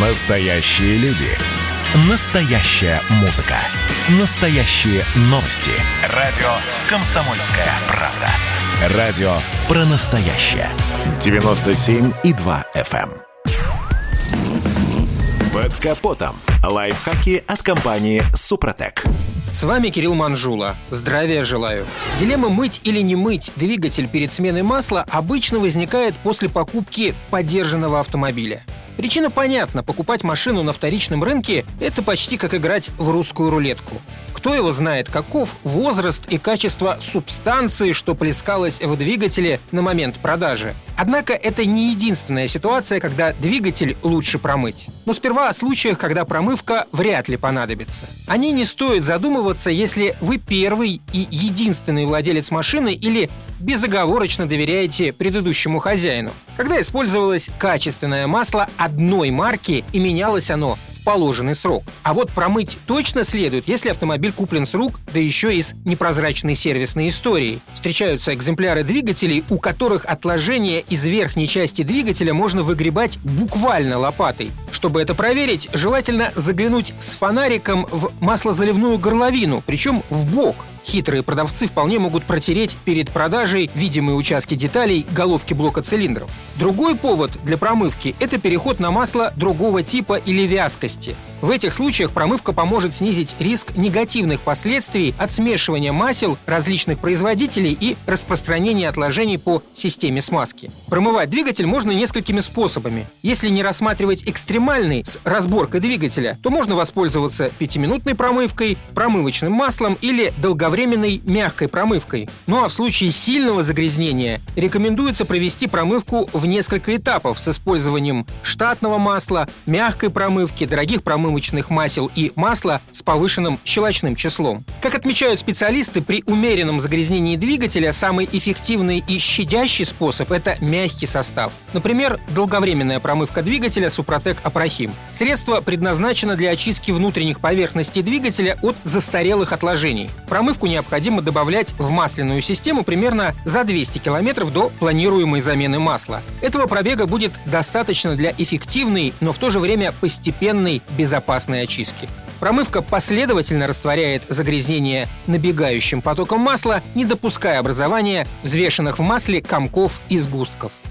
Настоящие люди. Настоящая музыка. Настоящие новости. Радио «Комсомольская правда». Радио про настоящее. 97,2 FM. эм. Под капотом. Лайфхаки от компании «Супротек». С вами Кирилл Манжула. Здравия желаю. Дилемма мыть или не мыть двигатель перед сменой масла обычно возникает после покупки подержанного автомобиля. Причина понятна. Покупать машину на вторичном рынке – это почти как играть в русскую рулетку. Кто его знает, каков возраст и качество субстанции, что плескалось в двигателе на момент продажи. Однако это не единственная ситуация, когда двигатель лучше промыть. Но сперва о случаях, когда промывка вряд ли понадобится. О ней не стоит задумываться, если вы первый и единственный владелец машины или безоговорочно доверяете предыдущему хозяину. Когда использовалось качественное масло одной марки и менялось оно в положенный срок. А вот промыть точно следует, если автомобиль куплен с рук, да еще и с непрозрачной сервисной историей. Встречаются экземпляры двигателей, у которых отложения из верхней части двигателя можно выгребать буквально лопатой. Чтобы это проверить, желательно заглянуть с фонариком в маслозаливную горловину, причем в бок. Хитрые продавцы вполне могут протереть перед продажей видимые участки деталей головки блока цилиндров. Другой повод для промывки – это переход на масло другого типа или вязкости. В этих случаях промывка поможет снизить риск негативных последствий от смешивания масел различных производителей и распространения отложений по системе смазки. Промывать двигатель можно несколькими способами. Если не рассматривать экстремальный с разборкой двигателя, то можно воспользоваться пятиминутной промывкой, промывочным маслом или долговременной мягкой промывкой. Ну а в случае сильного загрязнения рекомендуется провести промывку в несколько этапов с использованием штатного масла, мягкой промывки, дорогих промывочных масел и масла с повышенным щелочным числом. Как отмечают специалисты, при умеренном загрязнении двигателя самый эффективный и щадящий способ – это мягкий состав. Например, долговременная промывка двигателя Супротек Апрахим. Средство предназначено для очистки внутренних поверхностей двигателя от застарелых отложений. Промывку необходимо добавлять в масляную систему примерно за 200 км до планируемой замены масла. Этого пробега будет достаточно для эффективной, но в то же время постепенной безопасной очистки. Промывка последовательно растворяет загрязнение набегающим потоком масла, не допуская образования взвешенных в масле комков и сгустков.